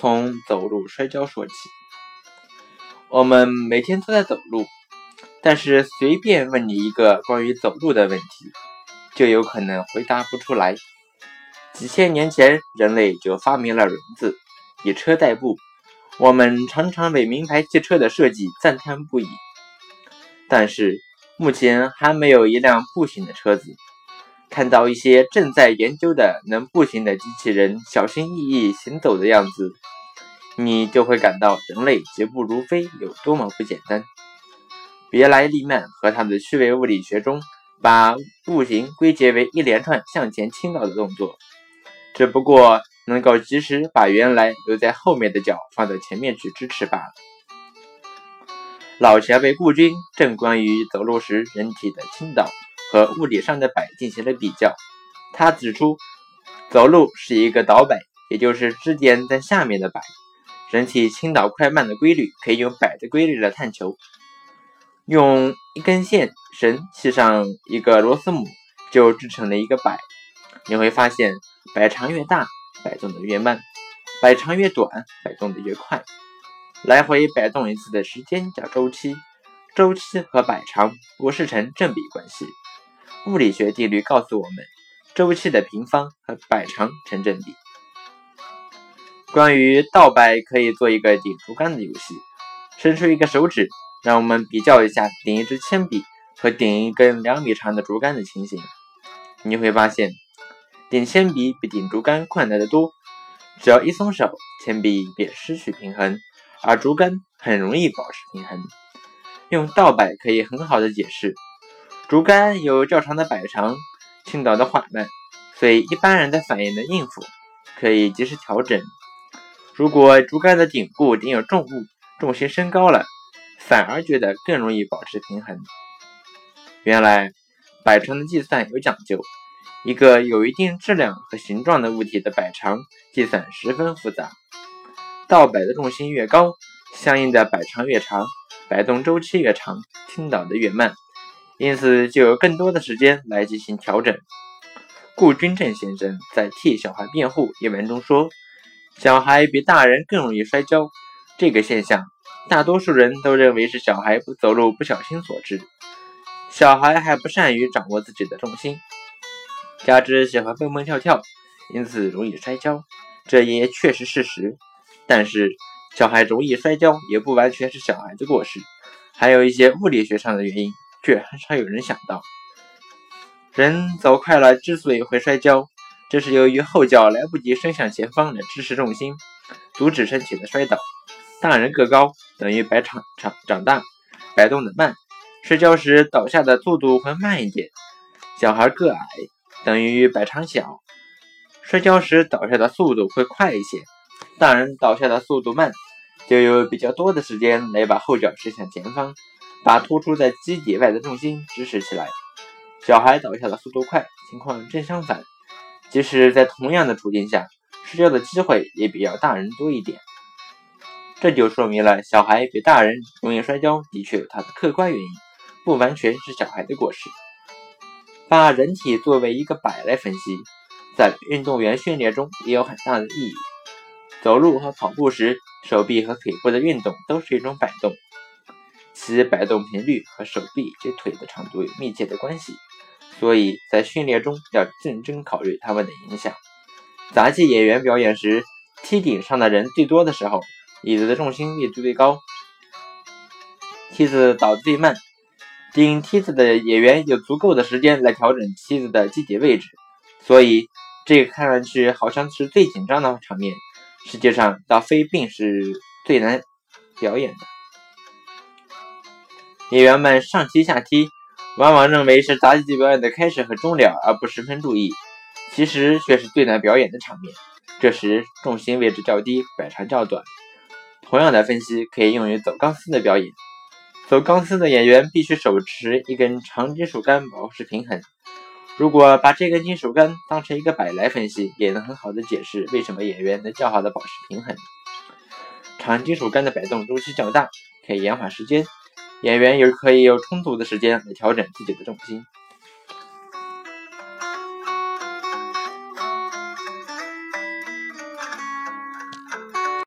从走路摔跤说起。我们每天都在走路，但是随便问你一个关于走路的问题，就有可能回答不出来。几千年前，人类就发明了轮子，以车代步。我们常常为名牌汽车的设计赞叹不已，但是目前还没有一辆步行的车子。看到一些正在研究的能步行的机器人小心翼翼行走的样子。你就会感到人类疾步如飞有多么不简单。别莱利曼和他的趣味物理学中，把步行归结为一连串向前倾倒的动作，只不过能够及时把原来留在后面的脚放在前面去支持罢了。老前辈顾军正关于走路时人体的倾倒和物理上的摆进行了比较。他指出，走路是一个倒摆，也就是支点在下面的摆。人体倾倒快慢的规律可以用摆的规律来探求。用一根线绳系上一个螺丝母，就制成了一个摆。你会发现，摆长越大，摆动的越慢；摆长越短，摆动的越快。来回摆动一次的时间叫周期，周期和摆长不是成正比关系。物理学定律告诉我们，周期的平方和摆长成正比。关于倒摆，可以做一个顶竹竿的游戏。伸出一个手指，让我们比较一下顶一支铅笔和顶一根两米长的竹竿的情形。你会发现，顶铅笔比顶竹竿困难得多。只要一松手，铅笔便失去平衡，而竹竿很容易保持平衡。用倒摆可以很好的解释：竹竿有较长的摆长，倾倒的缓慢，所以一般人的反应能应付，可以及时调整。如果竹竿的顶部顶有重物，重心升高了，反而觉得更容易保持平衡。原来摆长的计算有讲究，一个有一定质量和形状的物体的摆长计算十分复杂。倒摆的重心越高，相应的摆长越长，摆动周期越长，倾倒的越慢，因此就有更多的时间来进行调整。顾君正先生在《替小孩辩护》一文中说。小孩比大人更容易摔跤，这个现象大多数人都认为是小孩不走路不小心所致。小孩还不善于掌握自己的重心，加之喜欢蹦蹦跳跳，因此容易摔跤，这也确实事实。但是，小孩容易摔跤也不完全是小孩的过失，还有一些物理学上的原因，却很少有人想到。人走快了之所以会摔跤。这是由于后脚来不及伸向前方来支持重心，阻止身体的摔倒。大人个高等于摆长长长大，摆动的慢，摔跤时倒下的速度会慢一点。小孩个矮等于摆长小，摔跤时倒下的速度会快一些。大人倒下的速度慢，就有比较多的时间来把后脚伸向前方，把突出在基底外的重心支持起来。小孩倒下的速度快，情况正相反。即使在同样的处境下，摔跤的机会也比较大人多一点。这就说明了小孩比大人容易摔跤，的确有它的客观原因，不完全是小孩的过失。把人体作为一个摆来分析，在运动员训练中也有很大的意义。走路和跑步时，手臂和腿部的运动都是一种摆动，其摆动频率和手臂及腿的长度有密切的关系。所以在训练中要认真考虑他们的影响。杂技演员表演时，梯顶上的人最多的时候，椅子的重心位置最高，梯子倒最慢。顶梯子的演员有足够的时间来调整梯子的机体位置，所以这个看上去好像是最紧张的场面，实际上倒非并是最难表演的。演员们上梯下梯。往往认为是杂技表演的开始和终了，而不十分注意，其实却是最难表演的场面。这时重心位置较低，摆长较短。同样的分析可以用于走钢丝的表演。走钢丝的演员必须手持一根长金属杆保持平衡。如果把这根金属杆当成一个摆来分析，也能很好的解释为什么演员能较好的保持平衡。长金属杆的摆动周期较大，可以延缓时间。演员也可以有充足的时间来调整自己的重心。